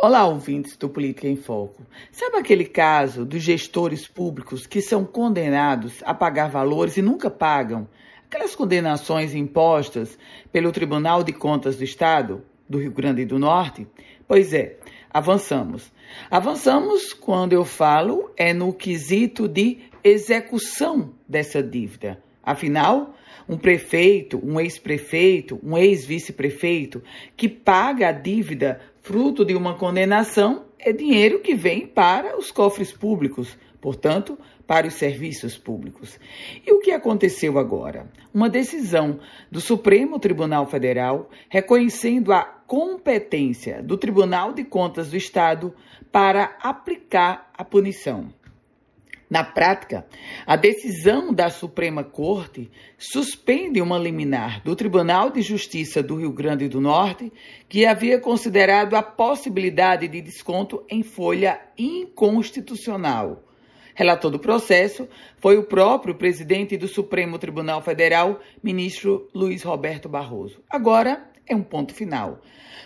Olá, ouvintes do Política em Foco. Sabe aquele caso dos gestores públicos que são condenados a pagar valores e nunca pagam? Aquelas condenações impostas pelo Tribunal de Contas do Estado do Rio Grande do Norte? Pois é, avançamos. Avançamos quando eu falo é no quesito de execução dessa dívida. Afinal, um prefeito, um ex-prefeito, um ex-vice-prefeito que paga a dívida fruto de uma condenação é dinheiro que vem para os cofres públicos, portanto, para os serviços públicos. E o que aconteceu agora? Uma decisão do Supremo Tribunal Federal reconhecendo a competência do Tribunal de Contas do Estado para aplicar a punição. Na prática, a decisão da Suprema Corte suspende uma liminar do Tribunal de Justiça do Rio Grande do Norte, que havia considerado a possibilidade de desconto em folha inconstitucional. Relator do processo foi o próprio presidente do Supremo Tribunal Federal, ministro Luiz Roberto Barroso. Agora é um ponto final.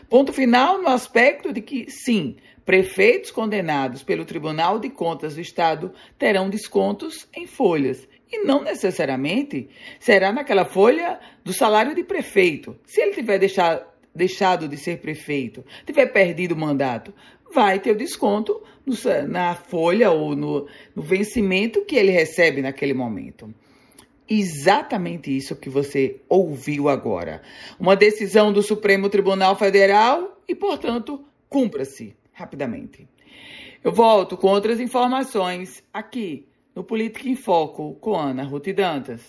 Ponto final no aspecto de que, sim, prefeitos condenados pelo Tribunal de Contas do Estado terão descontos em folhas. E não necessariamente será naquela folha do salário de prefeito. Se ele tiver deixado, deixado de ser prefeito, tiver perdido o mandato, vai ter o desconto no, na folha ou no, no vencimento que ele recebe naquele momento exatamente isso que você ouviu agora. Uma decisão do Supremo Tribunal Federal e, portanto, cumpra-se rapidamente. Eu volto com outras informações aqui no Política em Foco com Ana Ruth Dantas.